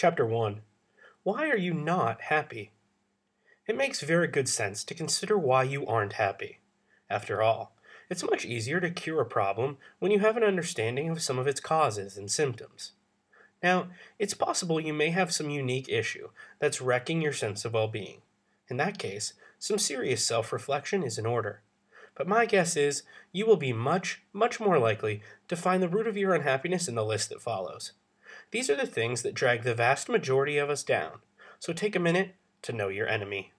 Chapter 1 Why Are You Not Happy? It makes very good sense to consider why you aren't happy. After all, it's much easier to cure a problem when you have an understanding of some of its causes and symptoms. Now, it's possible you may have some unique issue that's wrecking your sense of well being. In that case, some serious self reflection is in order. But my guess is you will be much, much more likely to find the root of your unhappiness in the list that follows. These are the things that drag the vast majority of us down, so take a minute to know your enemy.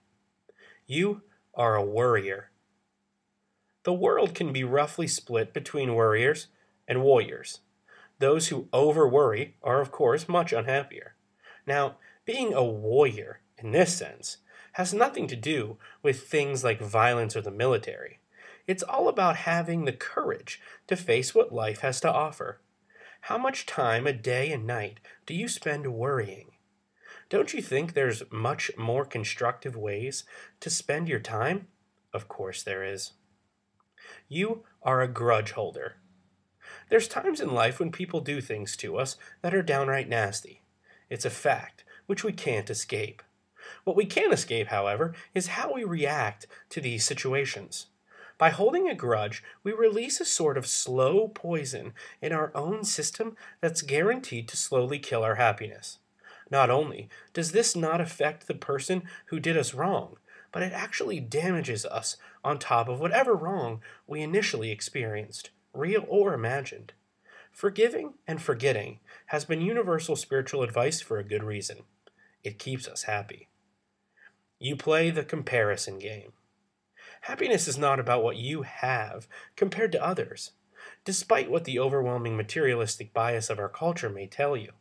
You are a worrier. The world can be roughly split between worriers and warriors. Those who over worry are, of course, much unhappier. Now, being a warrior, in this sense, has nothing to do with things like violence or the military. It's all about having the courage to face what life has to offer. How much time a day and night do you spend worrying? Don't you think there's much more constructive ways to spend your time? Of course there is. You are a grudge holder. There's times in life when people do things to us that are downright nasty. It's a fact, which we can't escape. What we can escape, however, is how we react to these situations. By holding a grudge, we release a sort of slow poison in our own system that's guaranteed to slowly kill our happiness. Not only does this not affect the person who did us wrong, but it actually damages us on top of whatever wrong we initially experienced, real or imagined. Forgiving and forgetting has been universal spiritual advice for a good reason. It keeps us happy. You play the comparison game. Happiness is not about what you have compared to others, despite what the overwhelming materialistic bias of our culture may tell you.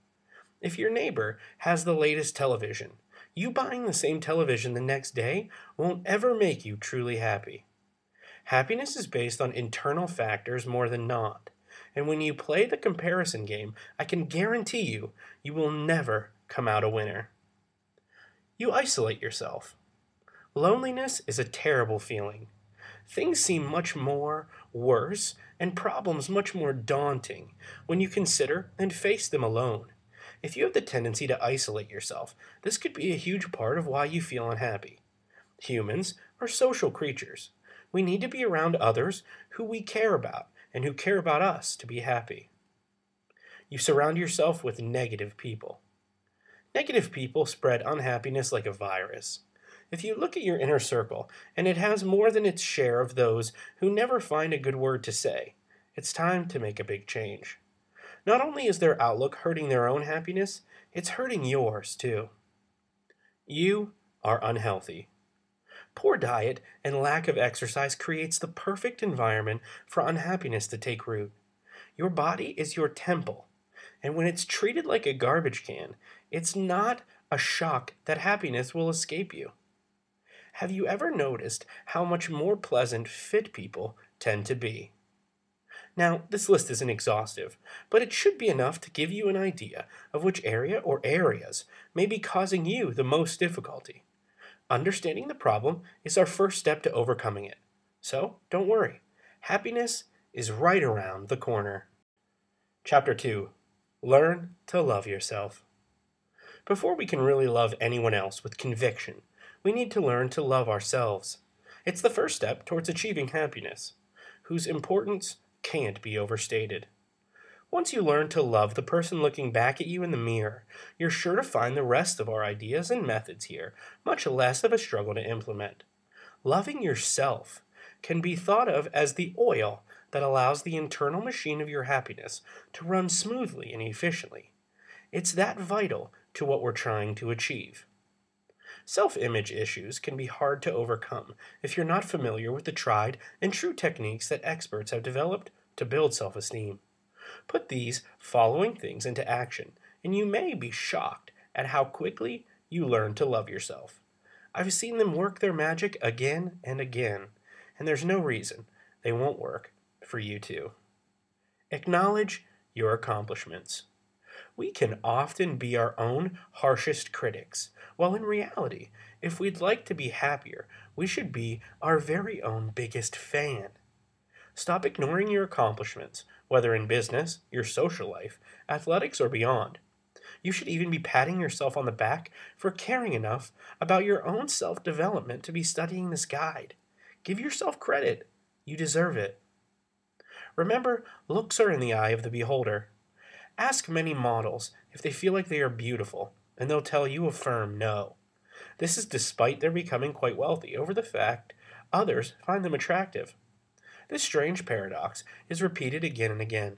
If your neighbor has the latest television, you buying the same television the next day won't ever make you truly happy. Happiness is based on internal factors more than not, and when you play the comparison game, I can guarantee you, you will never come out a winner. You isolate yourself. Loneliness is a terrible feeling. Things seem much more worse and problems much more daunting when you consider and face them alone. If you have the tendency to isolate yourself, this could be a huge part of why you feel unhappy. Humans are social creatures. We need to be around others who we care about and who care about us to be happy. You surround yourself with negative people. Negative people spread unhappiness like a virus. If you look at your inner circle, and it has more than its share of those who never find a good word to say, it's time to make a big change. Not only is their outlook hurting their own happiness, it's hurting yours too. You are unhealthy. Poor diet and lack of exercise creates the perfect environment for unhappiness to take root. Your body is your temple, and when it's treated like a garbage can, it's not a shock that happiness will escape you. Have you ever noticed how much more pleasant fit people tend to be? Now, this list isn't exhaustive, but it should be enough to give you an idea of which area or areas may be causing you the most difficulty. Understanding the problem is our first step to overcoming it. So, don't worry. Happiness is right around the corner. Chapter 2 Learn to Love Yourself. Before we can really love anyone else with conviction, we need to learn to love ourselves. It's the first step towards achieving happiness, whose importance can't be overstated. Once you learn to love the person looking back at you in the mirror, you're sure to find the rest of our ideas and methods here much less of a struggle to implement. Loving yourself can be thought of as the oil that allows the internal machine of your happiness to run smoothly and efficiently. It's that vital to what we're trying to achieve. Self image issues can be hard to overcome if you're not familiar with the tried and true techniques that experts have developed to build self esteem. Put these following things into action, and you may be shocked at how quickly you learn to love yourself. I've seen them work their magic again and again, and there's no reason they won't work for you too. Acknowledge your accomplishments. We can often be our own harshest critics, while in reality, if we'd like to be happier, we should be our very own biggest fan. Stop ignoring your accomplishments, whether in business, your social life, athletics, or beyond. You should even be patting yourself on the back for caring enough about your own self development to be studying this guide. Give yourself credit. You deserve it. Remember, looks are in the eye of the beholder. Ask many models if they feel like they are beautiful, and they'll tell you a firm no. This is despite their becoming quite wealthy over the fact others find them attractive. This strange paradox is repeated again and again.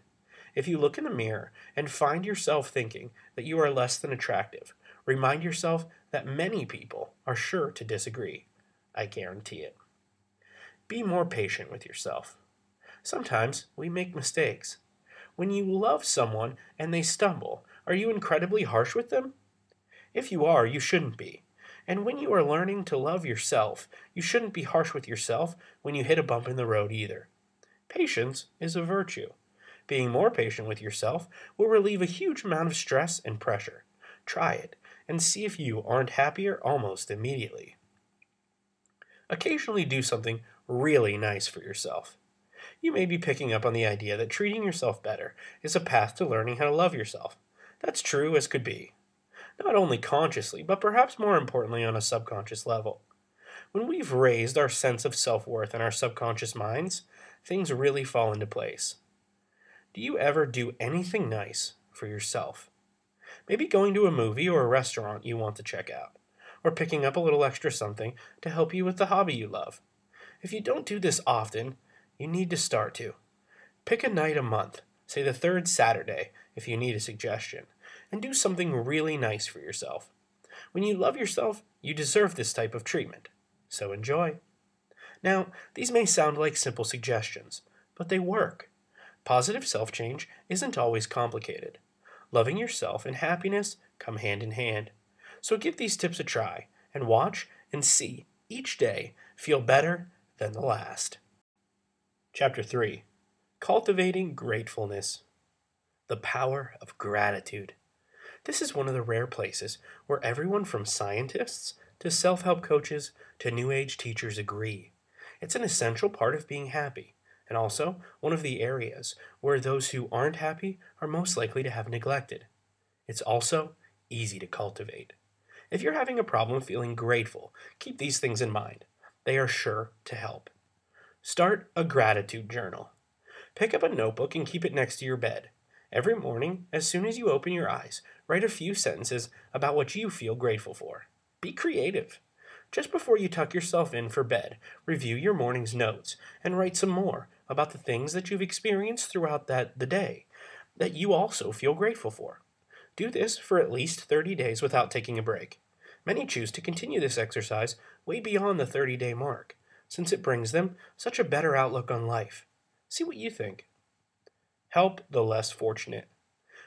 If you look in the mirror and find yourself thinking that you are less than attractive, remind yourself that many people are sure to disagree. I guarantee it. Be more patient with yourself. Sometimes we make mistakes. When you love someone and they stumble, are you incredibly harsh with them? If you are, you shouldn't be. And when you are learning to love yourself, you shouldn't be harsh with yourself when you hit a bump in the road either. Patience is a virtue. Being more patient with yourself will relieve a huge amount of stress and pressure. Try it and see if you aren't happier almost immediately. Occasionally do something really nice for yourself. You may be picking up on the idea that treating yourself better is a path to learning how to love yourself. That's true as could be. Not only consciously, but perhaps more importantly on a subconscious level. When we've raised our sense of self worth in our subconscious minds, things really fall into place. Do you ever do anything nice for yourself? Maybe going to a movie or a restaurant you want to check out, or picking up a little extra something to help you with the hobby you love. If you don't do this often, you need to start to. Pick a night a month, say the third Saturday if you need a suggestion, and do something really nice for yourself. When you love yourself, you deserve this type of treatment. So enjoy. Now, these may sound like simple suggestions, but they work. Positive self change isn't always complicated. Loving yourself and happiness come hand in hand. So give these tips a try and watch and see each day feel better than the last. Chapter 3 Cultivating Gratefulness The Power of Gratitude. This is one of the rare places where everyone from scientists to self help coaches to New Age teachers agree. It's an essential part of being happy and also one of the areas where those who aren't happy are most likely to have neglected. It's also easy to cultivate. If you're having a problem feeling grateful, keep these things in mind. They are sure to help. Start a gratitude journal. Pick up a notebook and keep it next to your bed. Every morning, as soon as you open your eyes, write a few sentences about what you feel grateful for. Be creative. Just before you tuck yourself in for bed, review your morning's notes and write some more about the things that you've experienced throughout that the day that you also feel grateful for. Do this for at least 30 days without taking a break. Many choose to continue this exercise way beyond the 30 day mark, since it brings them such a better outlook on life. See what you think. Help the less fortunate.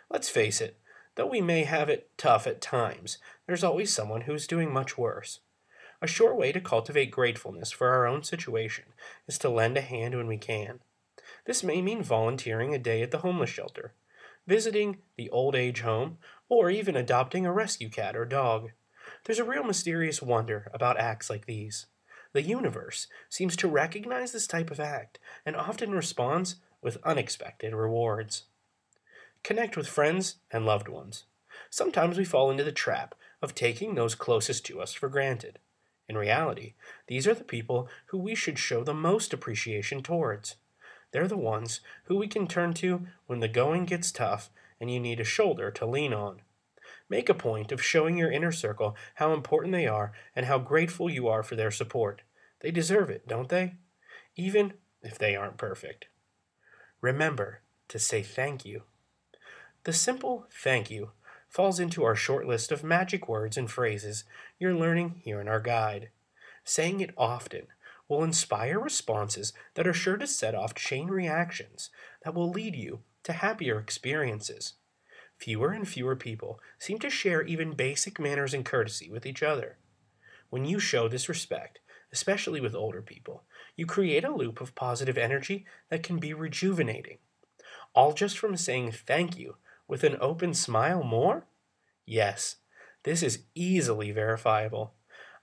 Let's face it, though we may have it tough at times, there's always someone who's doing much worse. A sure way to cultivate gratefulness for our own situation is to lend a hand when we can. This may mean volunteering a day at the homeless shelter, visiting the old age home, or even adopting a rescue cat or dog. There's a real mysterious wonder about acts like these. The universe seems to recognize this type of act and often responds with unexpected rewards. Connect with friends and loved ones. Sometimes we fall into the trap of taking those closest to us for granted. In reality, these are the people who we should show the most appreciation towards. They're the ones who we can turn to when the going gets tough and you need a shoulder to lean on. Make a point of showing your inner circle how important they are and how grateful you are for their support. They deserve it, don't they? Even if they aren't perfect. Remember to say thank you. The simple thank you falls into our short list of magic words and phrases you're learning here in our guide. Saying it often will inspire responses that are sure to set off chain reactions that will lead you to happier experiences. Fewer and fewer people seem to share even basic manners and courtesy with each other. When you show this respect, especially with older people, you create a loop of positive energy that can be rejuvenating. All just from saying thank you with an open smile more? Yes, this is easily verifiable.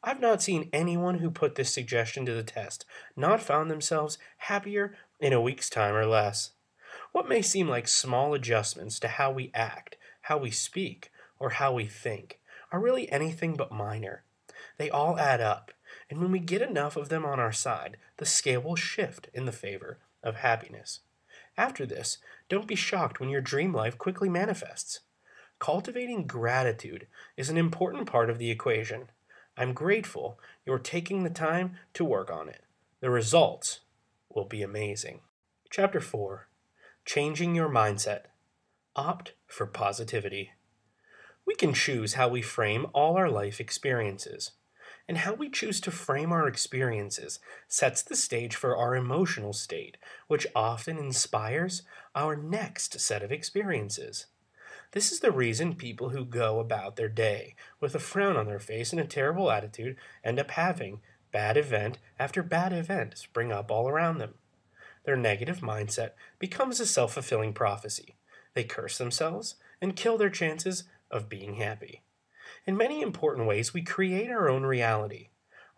I've not seen anyone who put this suggestion to the test not found themselves happier in a week's time or less. What may seem like small adjustments to how we act, how we speak, or how we think are really anything but minor. They all add up, and when we get enough of them on our side, the scale will shift in the favor of happiness. After this, don't be shocked when your dream life quickly manifests. Cultivating gratitude is an important part of the equation. I'm grateful you're taking the time to work on it. The results will be amazing. Chapter 4 Changing Your Mindset Opt for Positivity. We can choose how we frame all our life experiences. And how we choose to frame our experiences sets the stage for our emotional state, which often inspires our next set of experiences. This is the reason people who go about their day with a frown on their face and a terrible attitude end up having bad event after bad event spring up all around them. Their negative mindset becomes a self fulfilling prophecy. They curse themselves and kill their chances of being happy. In many important ways, we create our own reality.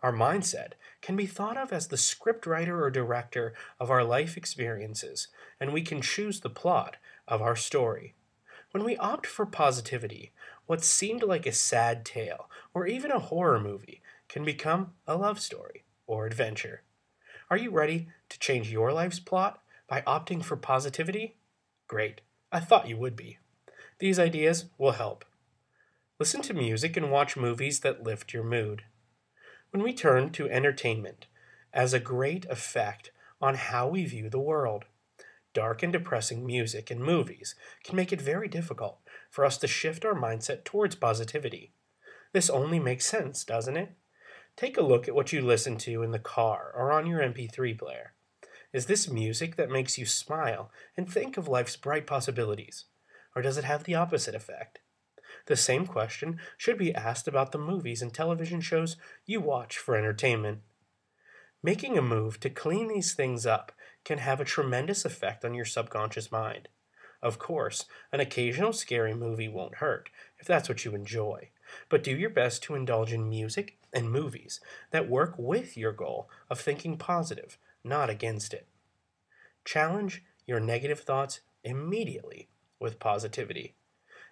Our mindset can be thought of as the scriptwriter or director of our life experiences, and we can choose the plot of our story. When we opt for positivity, what seemed like a sad tale or even a horror movie can become a love story or adventure. Are you ready to change your life's plot by opting for positivity? Great. I thought you would be. These ideas will help. Listen to music and watch movies that lift your mood. When we turn to entertainment as a great effect on how we view the world, dark and depressing music and movies can make it very difficult for us to shift our mindset towards positivity. This only makes sense, doesn't it? Take a look at what you listen to in the car or on your MP3 player. Is this music that makes you smile and think of life's bright possibilities? or does it have the opposite effect? The same question should be asked about the movies and television shows you watch for entertainment. Making a move to clean these things up can have a tremendous effect on your subconscious mind. Of course, an occasional scary movie won't hurt, if that's what you enjoy, but do your best to indulge in music and movies that work with your goal of thinking positive, not against it. Challenge your negative thoughts immediately with positivity.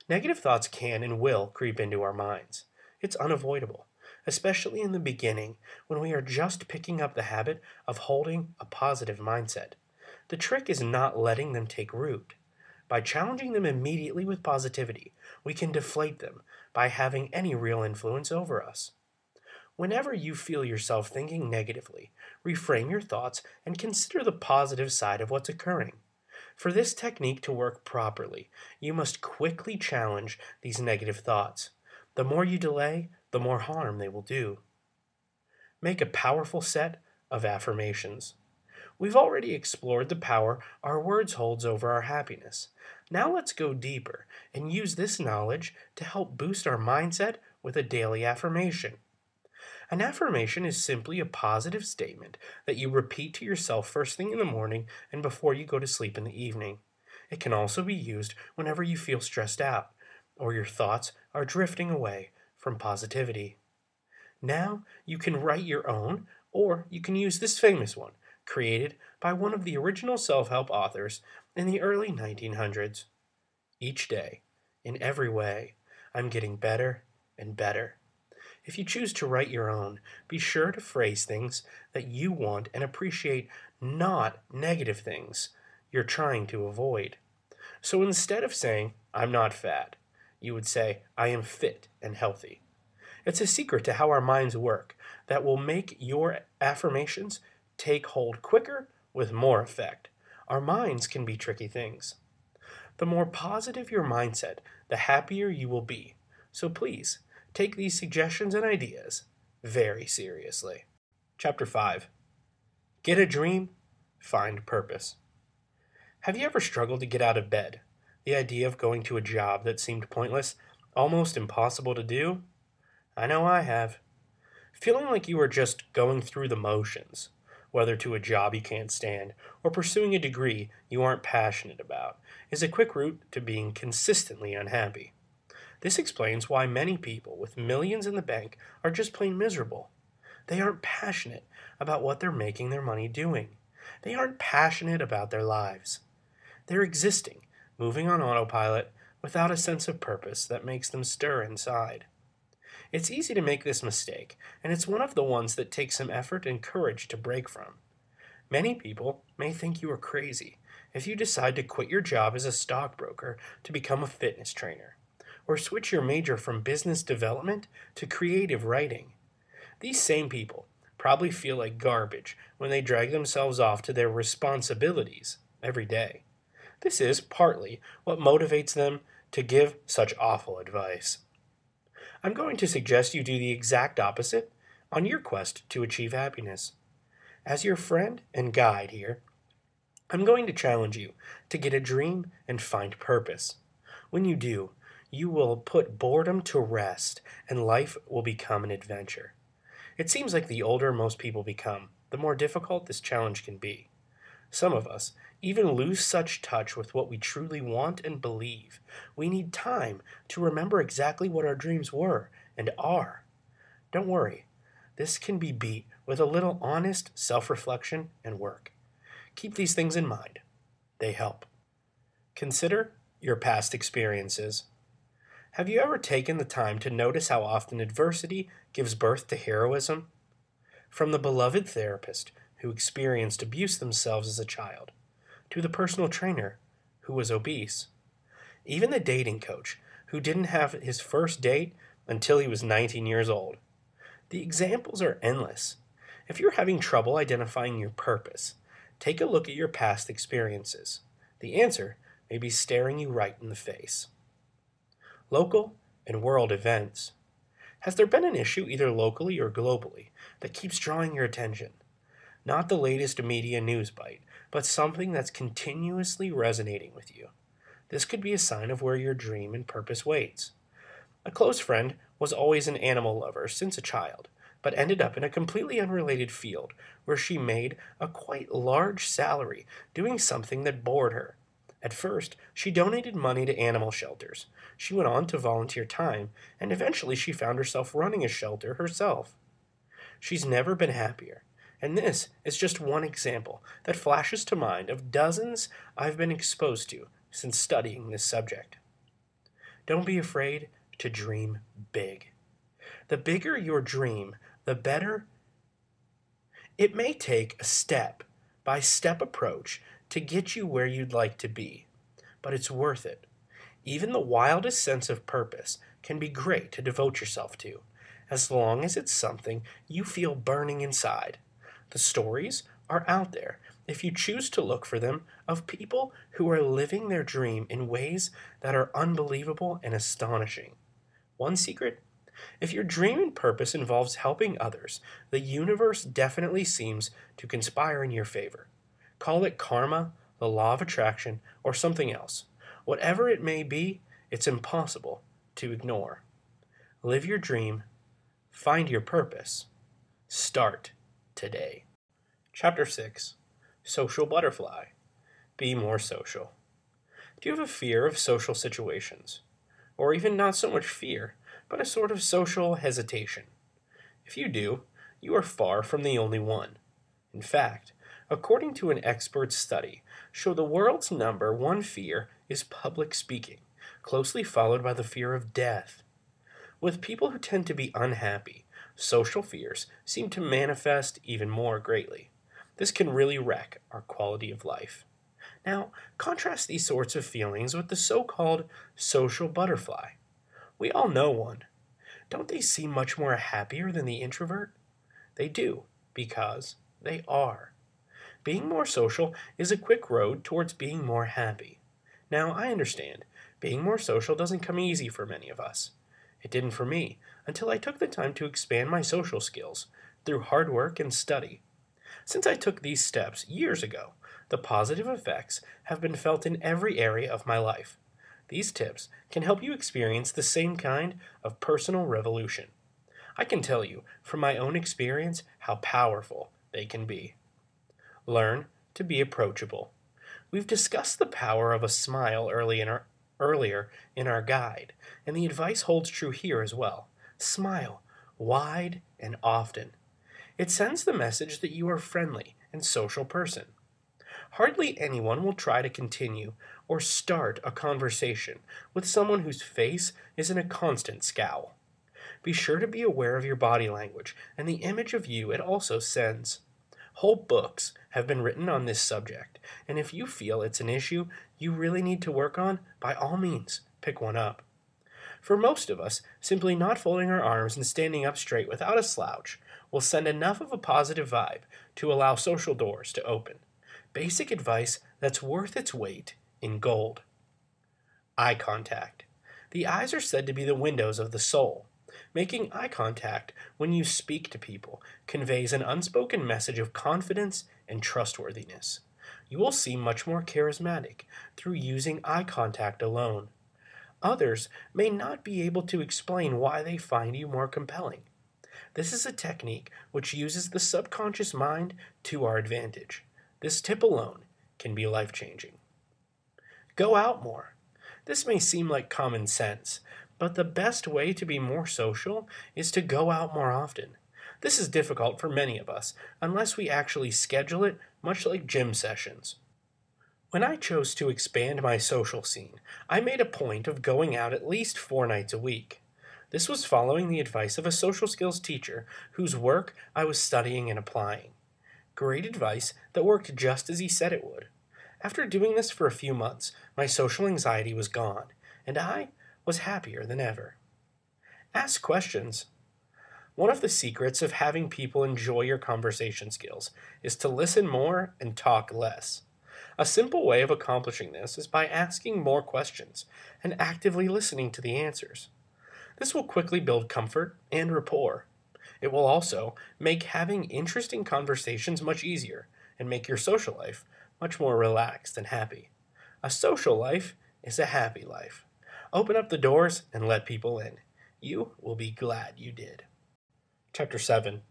Negative thoughts can and will creep into our minds. It's unavoidable, especially in the beginning when we are just picking up the habit of holding a positive mindset. The trick is not letting them take root. By challenging them immediately with positivity, we can deflate them by having any real influence over us. Whenever you feel yourself thinking negatively, reframe your thoughts and consider the positive side of what's occurring. For this technique to work properly, you must quickly challenge these negative thoughts. The more you delay, the more harm they will do. Make a powerful set of affirmations. We've already explored the power our words holds over our happiness. Now let's go deeper and use this knowledge to help boost our mindset with a daily affirmation. An affirmation is simply a positive statement that you repeat to yourself first thing in the morning and before you go to sleep in the evening. It can also be used whenever you feel stressed out or your thoughts are drifting away from positivity. Now you can write your own, or you can use this famous one, created by one of the original self help authors in the early 1900s. Each day, in every way, I'm getting better and better. If you choose to write your own, be sure to phrase things that you want and appreciate, not negative things you're trying to avoid. So instead of saying, I'm not fat, you would say, I am fit and healthy. It's a secret to how our minds work that will make your affirmations take hold quicker with more effect. Our minds can be tricky things. The more positive your mindset, the happier you will be. So please, take these suggestions and ideas very seriously. Chapter 5 Get a dream, find purpose. Have you ever struggled to get out of bed? The idea of going to a job that seemed pointless, almost impossible to do? I know I have. Feeling like you are just going through the motions, whether to a job you can't stand or pursuing a degree you aren't passionate about, is a quick route to being consistently unhappy. This explains why many people with millions in the bank are just plain miserable. They aren't passionate about what they're making their money doing. They aren't passionate about their lives. They're existing, moving on autopilot, without a sense of purpose that makes them stir inside. It's easy to make this mistake, and it's one of the ones that takes some effort and courage to break from. Many people may think you are crazy if you decide to quit your job as a stockbroker to become a fitness trainer, or switch your major from business development to creative writing. These same people probably feel like garbage when they drag themselves off to their responsibilities every day. This is partly what motivates them to give such awful advice. I'm going to suggest you do the exact opposite on your quest to achieve happiness. As your friend and guide here, I'm going to challenge you to get a dream and find purpose. When you do, you will put boredom to rest and life will become an adventure. It seems like the older most people become, the more difficult this challenge can be. Some of us even lose such touch with what we truly want and believe. We need time to remember exactly what our dreams were and are. Don't worry, this can be beat with a little honest self reflection and work. Keep these things in mind, they help. Consider your past experiences. Have you ever taken the time to notice how often adversity gives birth to heroism? From the beloved therapist who experienced abuse themselves as a child, to the personal trainer who was obese, even the dating coach who didn't have his first date until he was 19 years old. The examples are endless. If you're having trouble identifying your purpose, take a look at your past experiences. The answer may be staring you right in the face. Local and world events. Has there been an issue, either locally or globally, that keeps drawing your attention? Not the latest media news bite, but something that's continuously resonating with you. This could be a sign of where your dream and purpose waits. A close friend was always an animal lover since a child, but ended up in a completely unrelated field where she made a quite large salary doing something that bored her. At first, she donated money to animal shelters. She went on to volunteer time, and eventually she found herself running a shelter herself. She's never been happier, and this is just one example that flashes to mind of dozens I've been exposed to since studying this subject. Don't be afraid to dream big. The bigger your dream, the better. It may take a step by step approach to get you where you'd like to be, but it's worth it. Even the wildest sense of purpose can be great to devote yourself to, as long as it's something you feel burning inside. The stories are out there, if you choose to look for them, of people who are living their dream in ways that are unbelievable and astonishing. One secret? If your dream and purpose involves helping others, the universe definitely seems to conspire in your favor. Call it karma, the law of attraction, or something else. Whatever it may be, it's impossible to ignore. Live your dream, find your purpose, start today. Chapter 6 Social Butterfly Be More Social. Do you have a fear of social situations? Or even not so much fear, but a sort of social hesitation? If you do, you are far from the only one. In fact, according to an expert study, show the world's number one fear is public speaking, closely followed by the fear of death. With people who tend to be unhappy, social fears seem to manifest even more greatly. This can really wreck our quality of life. Now, contrast these sorts of feelings with the so called social butterfly. We all know one. Don't they seem much more happier than the introvert? They do, because they are. Being more social is a quick road towards being more happy. Now, I understand, being more social doesn't come easy for many of us. It didn't for me until I took the time to expand my social skills through hard work and study. Since I took these steps years ago, the positive effects have been felt in every area of my life. These tips can help you experience the same kind of personal revolution. I can tell you from my own experience how powerful they can be. Learn to be approachable. We've discussed the power of a smile early in our, earlier in our guide, and the advice holds true here as well. Smile wide and often. It sends the message that you are a friendly and social person. Hardly anyone will try to continue or start a conversation with someone whose face is in a constant scowl. Be sure to be aware of your body language and the image of you it also sends. Whole books have been written on this subject, and if you feel it's an issue you really need to work on, by all means, pick one up. For most of us, simply not folding our arms and standing up straight without a slouch will send enough of a positive vibe to allow social doors to open. Basic advice that's worth its weight in gold. Eye contact. The eyes are said to be the windows of the soul. Making eye contact when you speak to people conveys an unspoken message of confidence and trustworthiness. You will seem much more charismatic through using eye contact alone. Others may not be able to explain why they find you more compelling. This is a technique which uses the subconscious mind to our advantage. This tip alone can be life changing. Go out more. This may seem like common sense, but the best way to be more social is to go out more often. This is difficult for many of us unless we actually schedule it, much like gym sessions. When I chose to expand my social scene, I made a point of going out at least four nights a week. This was following the advice of a social skills teacher whose work I was studying and applying. Great advice that worked just as he said it would. After doing this for a few months, my social anxiety was gone, and I was happier than ever. Ask questions. One of the secrets of having people enjoy your conversation skills is to listen more and talk less. A simple way of accomplishing this is by asking more questions and actively listening to the answers. This will quickly build comfort and rapport. It will also make having interesting conversations much easier and make your social life much more relaxed and happy. A social life is a happy life. Open up the doors and let people in. You will be glad you did. Chapter 7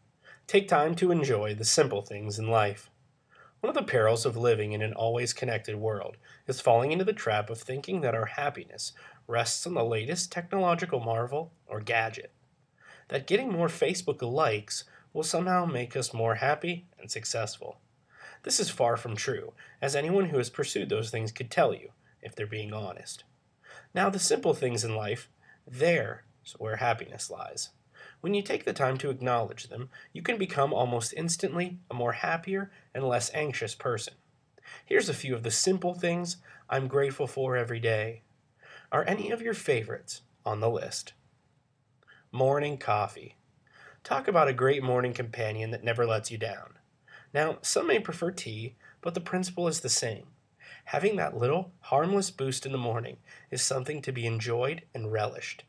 Take time to enjoy the simple things in life. One of the perils of living in an always connected world is falling into the trap of thinking that our happiness rests on the latest technological marvel or gadget. That getting more Facebook likes will somehow make us more happy and successful. This is far from true, as anyone who has pursued those things could tell you, if they're being honest. Now, the simple things in life, there's where happiness lies. When you take the time to acknowledge them, you can become almost instantly a more happier and less anxious person. Here's a few of the simple things I'm grateful for every day. Are any of your favorites on the list? Morning coffee. Talk about a great morning companion that never lets you down. Now, some may prefer tea, but the principle is the same. Having that little, harmless boost in the morning is something to be enjoyed and relished.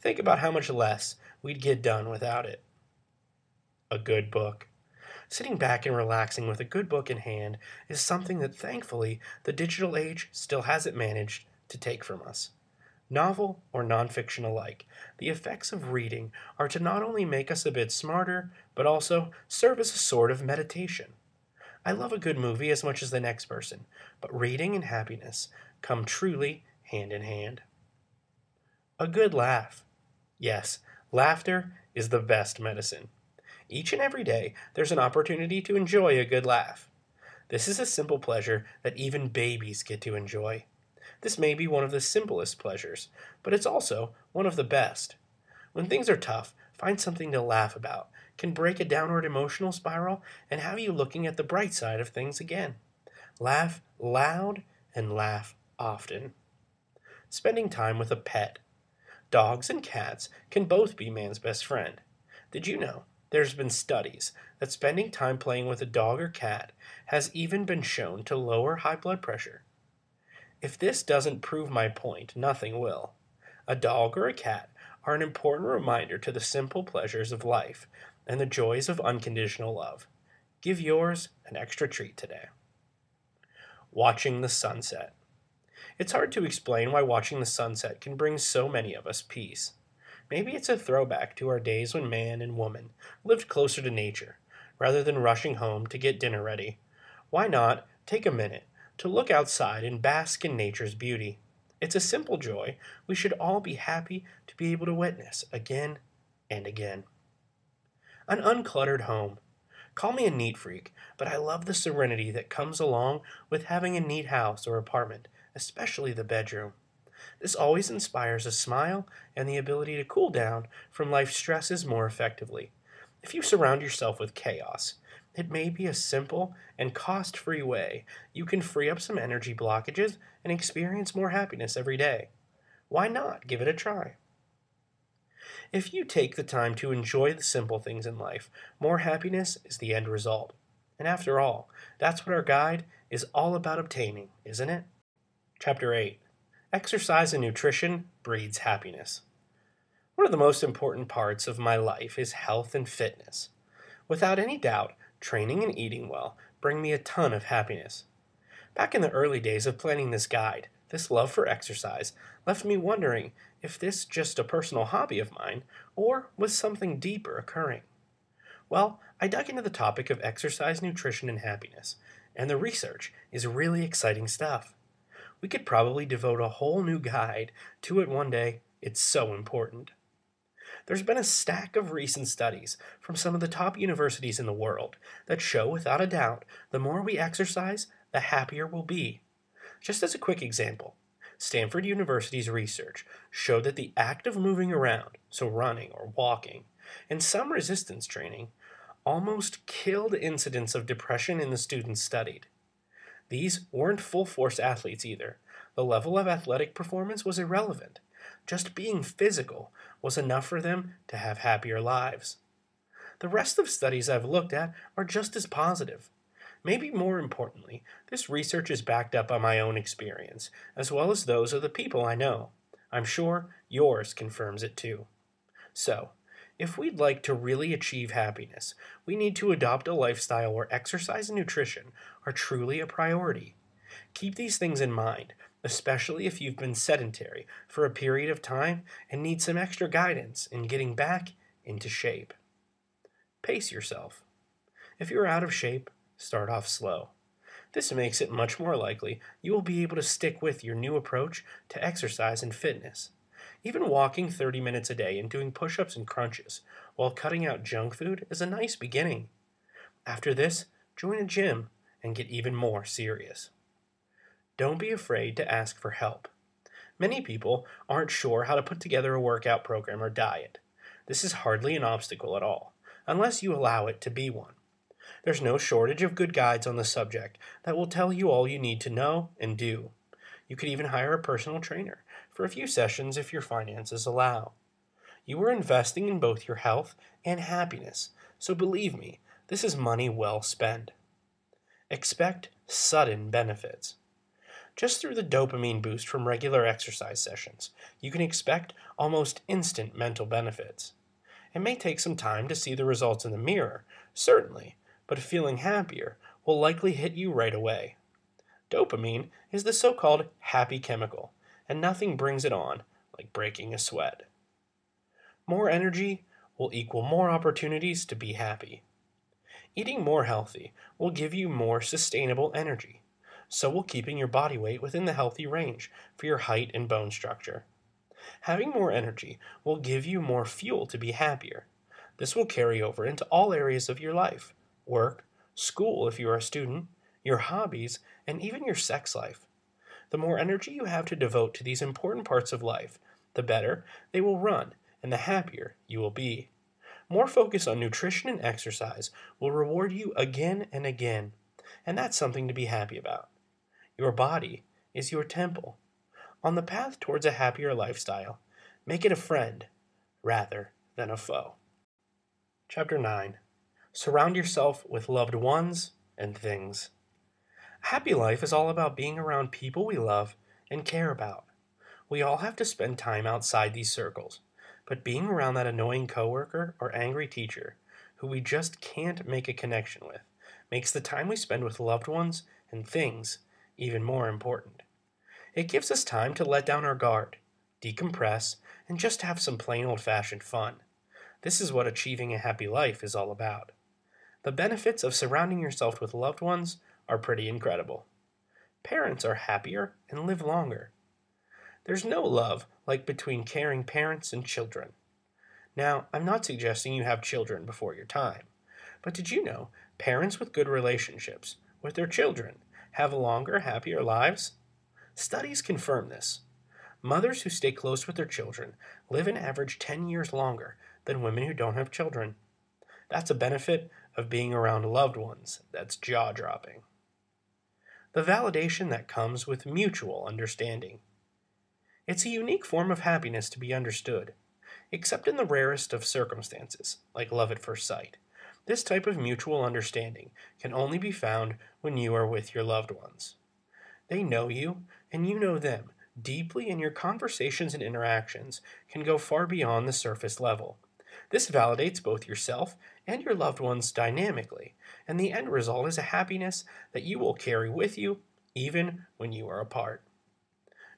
Think about how much less we'd get done without it. A good book. Sitting back and relaxing with a good book in hand is something that thankfully the digital age still hasn't managed to take from us. Novel or nonfiction alike, the effects of reading are to not only make us a bit smarter, but also serve as a sort of meditation. I love a good movie as much as the next person, but reading and happiness come truly hand in hand. A good laugh. Yes, laughter is the best medicine. Each and every day, there's an opportunity to enjoy a good laugh. This is a simple pleasure that even babies get to enjoy. This may be one of the simplest pleasures, but it's also one of the best. When things are tough, find something to laugh about can break a downward emotional spiral and have you looking at the bright side of things again. Laugh loud and laugh often. Spending time with a pet. Dogs and cats can both be man's best friend. Did you know there's been studies that spending time playing with a dog or cat has even been shown to lower high blood pressure? If this doesn't prove my point, nothing will. A dog or a cat are an important reminder to the simple pleasures of life and the joys of unconditional love. Give yours an extra treat today. Watching the sunset. It's hard to explain why watching the sunset can bring so many of us peace. Maybe it's a throwback to our days when man and woman lived closer to nature, rather than rushing home to get dinner ready. Why not take a minute to look outside and bask in nature's beauty? It's a simple joy we should all be happy to be able to witness again and again. An uncluttered home. Call me a neat freak, but I love the serenity that comes along with having a neat house or apartment, especially the bedroom. This always inspires a smile and the ability to cool down from life's stresses more effectively. If you surround yourself with chaos, it may be a simple and cost free way you can free up some energy blockages and experience more happiness every day. Why not give it a try? If you take the time to enjoy the simple things in life, more happiness is the end result. And after all, that's what our guide is all about obtaining, isn't it? Chapter 8 Exercise and Nutrition Breeds Happiness. One of the most important parts of my life is health and fitness. Without any doubt, training and eating well bring me a ton of happiness. Back in the early days of planning this guide, this love for exercise left me wondering if this just a personal hobby of mine or was something deeper occurring. Well, I dug into the topic of exercise, nutrition, and happiness, and the research is really exciting stuff. We could probably devote a whole new guide to it one day. It's so important. There's been a stack of recent studies from some of the top universities in the world that show without a doubt the more we exercise, the happier we'll be. Just as a quick example, Stanford University's research showed that the act of moving around, so running or walking, and some resistance training, almost killed incidents of depression in the students studied. These weren't full force athletes either. The level of athletic performance was irrelevant. Just being physical was enough for them to have happier lives. The rest of studies I've looked at are just as positive. Maybe more importantly, this research is backed up by my own experience, as well as those of the people I know. I'm sure yours confirms it too. So, if we'd like to really achieve happiness, we need to adopt a lifestyle where exercise and nutrition are truly a priority. Keep these things in mind, especially if you've been sedentary for a period of time and need some extra guidance in getting back into shape. Pace yourself. If you're out of shape, start off slow. This makes it much more likely you will be able to stick with your new approach to exercise and fitness. Even walking 30 minutes a day and doing push ups and crunches while cutting out junk food is a nice beginning. After this, join a gym and get even more serious. Don't be afraid to ask for help. Many people aren't sure how to put together a workout program or diet. This is hardly an obstacle at all, unless you allow it to be one. There's no shortage of good guides on the subject that will tell you all you need to know and do. You could even hire a personal trainer for a few sessions if your finances allow. You are investing in both your health and happiness, so believe me, this is money well spent. Expect sudden benefits. Just through the dopamine boost from regular exercise sessions, you can expect almost instant mental benefits. It may take some time to see the results in the mirror, certainly, but feeling happier will likely hit you right away. Dopamine is the so called happy chemical, and nothing brings it on like breaking a sweat. More energy will equal more opportunities to be happy. Eating more healthy will give you more sustainable energy. So will keeping your body weight within the healthy range for your height and bone structure. Having more energy will give you more fuel to be happier. This will carry over into all areas of your life, work, school if you are a student, your hobbies, and even your sex life. The more energy you have to devote to these important parts of life, the better they will run and the happier you will be. More focus on nutrition and exercise will reward you again and again, and that's something to be happy about. Your body is your temple. On the path towards a happier lifestyle, make it a friend rather than a foe. Chapter 9 Surround yourself with loved ones and things. A happy life is all about being around people we love and care about. We all have to spend time outside these circles, but being around that annoying coworker or angry teacher who we just can't make a connection with makes the time we spend with loved ones and things even more important. It gives us time to let down our guard, decompress, and just have some plain old fashioned fun. This is what achieving a happy life is all about. The benefits of surrounding yourself with loved ones are pretty incredible. Parents are happier and live longer. There's no love like between caring parents and children. Now, I'm not suggesting you have children before your time, But did you know parents with good relationships with their children have longer, happier lives? Studies confirm this. Mothers who stay close with their children live an average 10 years longer than women who don't have children. That's a benefit of being around loved ones that's jaw dropping. The validation that comes with mutual understanding. It's a unique form of happiness to be understood, except in the rarest of circumstances, like love at first sight. This type of mutual understanding can only be found when you are with your loved ones. They know you, and you know them deeply, and your conversations and interactions can go far beyond the surface level. This validates both yourself and your loved ones dynamically, and the end result is a happiness that you will carry with you even when you are apart.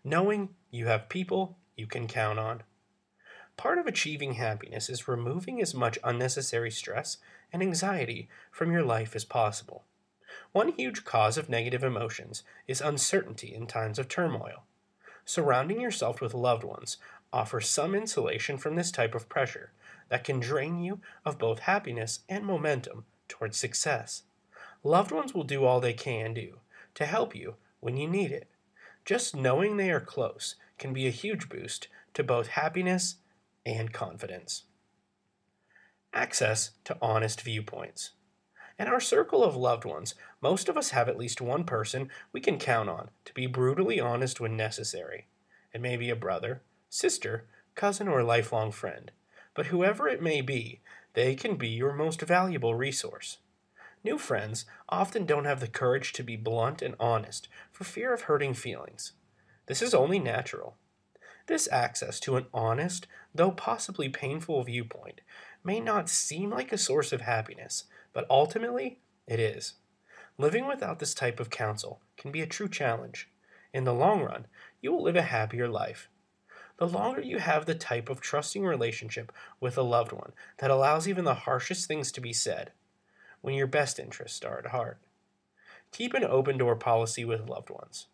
Knowing you have people you can count on. Part of achieving happiness is removing as much unnecessary stress and anxiety from your life as possible. One huge cause of negative emotions is uncertainty in times of turmoil. Surrounding yourself with loved ones offers some insulation from this type of pressure that can drain you of both happiness and momentum towards success. Loved ones will do all they can do to help you when you need it. Just knowing they are close can be a huge boost to both happiness and confidence. Access to honest viewpoints. In our circle of loved ones, most of us have at least one person we can count on to be brutally honest when necessary. It may be a brother, sister, cousin, or lifelong friend, but whoever it may be, they can be your most valuable resource. New friends often don't have the courage to be blunt and honest for fear of hurting feelings. This is only natural. This access to an honest, though possibly painful viewpoint may not seem like a source of happiness, but ultimately it is. Living without this type of counsel can be a true challenge. In the long run, you will live a happier life. The longer you have the type of trusting relationship with a loved one that allows even the harshest things to be said, when your best interests are at heart. Keep an open door policy with loved ones.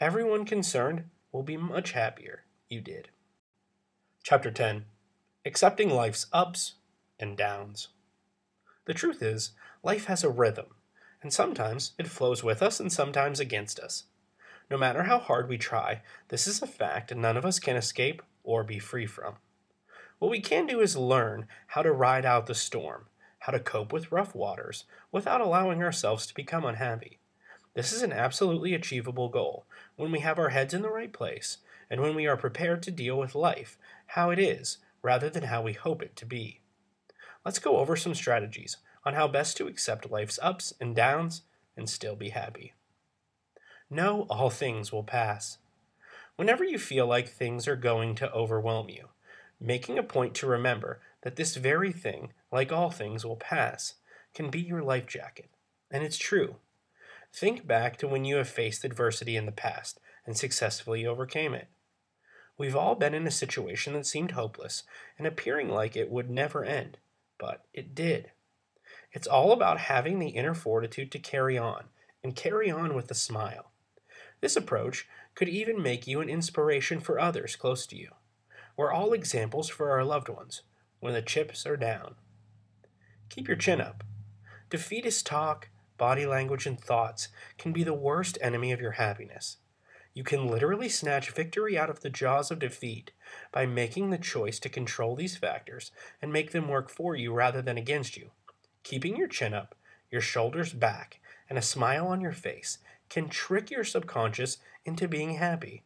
Everyone concerned will be much happier you did. Chapter 10 Accepting Life's Ups and Downs. The truth is, life has a rhythm, and sometimes it flows with us and sometimes against us. No matter how hard we try, this is a fact none of us can escape or be free from. What we can do is learn how to ride out the storm, how to cope with rough waters without allowing ourselves to become unhappy. This is an absolutely achievable goal when we have our heads in the right place and when we are prepared to deal with life how it is rather than how we hope it to be. Let's go over some strategies on how best to accept life's ups and downs and still be happy. Know all things will pass. Whenever you feel like things are going to overwhelm you, making a point to remember that this very thing, like all things, will pass, can be your life jacket. And it's true. Think back to when you have faced adversity in the past and successfully overcame it. We've all been in a situation that seemed hopeless and appearing like it would never end, but it did. It's all about having the inner fortitude to carry on, and carry on with a smile. This approach could even make you an inspiration for others close to you. We're all examples for our loved ones when the chips are down. Keep your chin up. Defeatist talk, body language, and thoughts can be the worst enemy of your happiness. You can literally snatch victory out of the jaws of defeat by making the choice to control these factors and make them work for you rather than against you. Keeping your chin up, your shoulders back, and a smile on your face can trick your subconscious into being happy.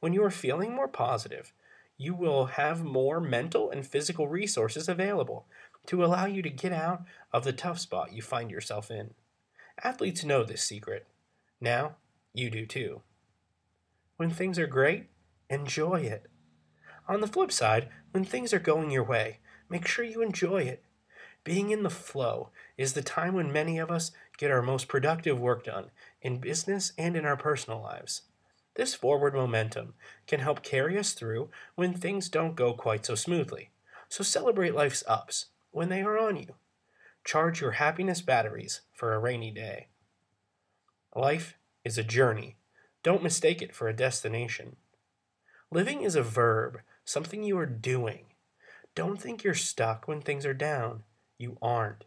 When you are feeling more positive, you will have more mental and physical resources available to allow you to get out of the tough spot you find yourself in. Athletes know this secret. Now, you do too. When things are great, enjoy it. On the flip side, when things are going your way, make sure you enjoy it. Being in the flow is the time when many of us get our most productive work done in business and in our personal lives. This forward momentum can help carry us through when things don't go quite so smoothly. So celebrate life's ups when they are on you. Charge your happiness batteries for a rainy day. Life is a journey. Don't mistake it for a destination. Living is a verb, something you are doing. Don't think you're stuck when things are down. You aren't.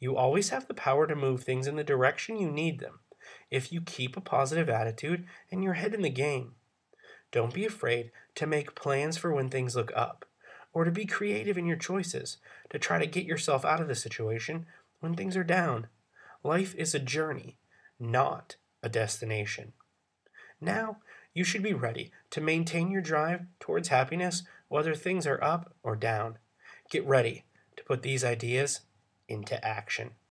You always have the power to move things in the direction you need them if you keep a positive attitude and your head in the game. Don't be afraid to make plans for when things look up, or to be creative in your choices to try to get yourself out of the situation when things are down. Life is a journey, not a destination. Now, you should be ready to maintain your drive towards happiness whether things are up or down. Get ready to put these ideas into action.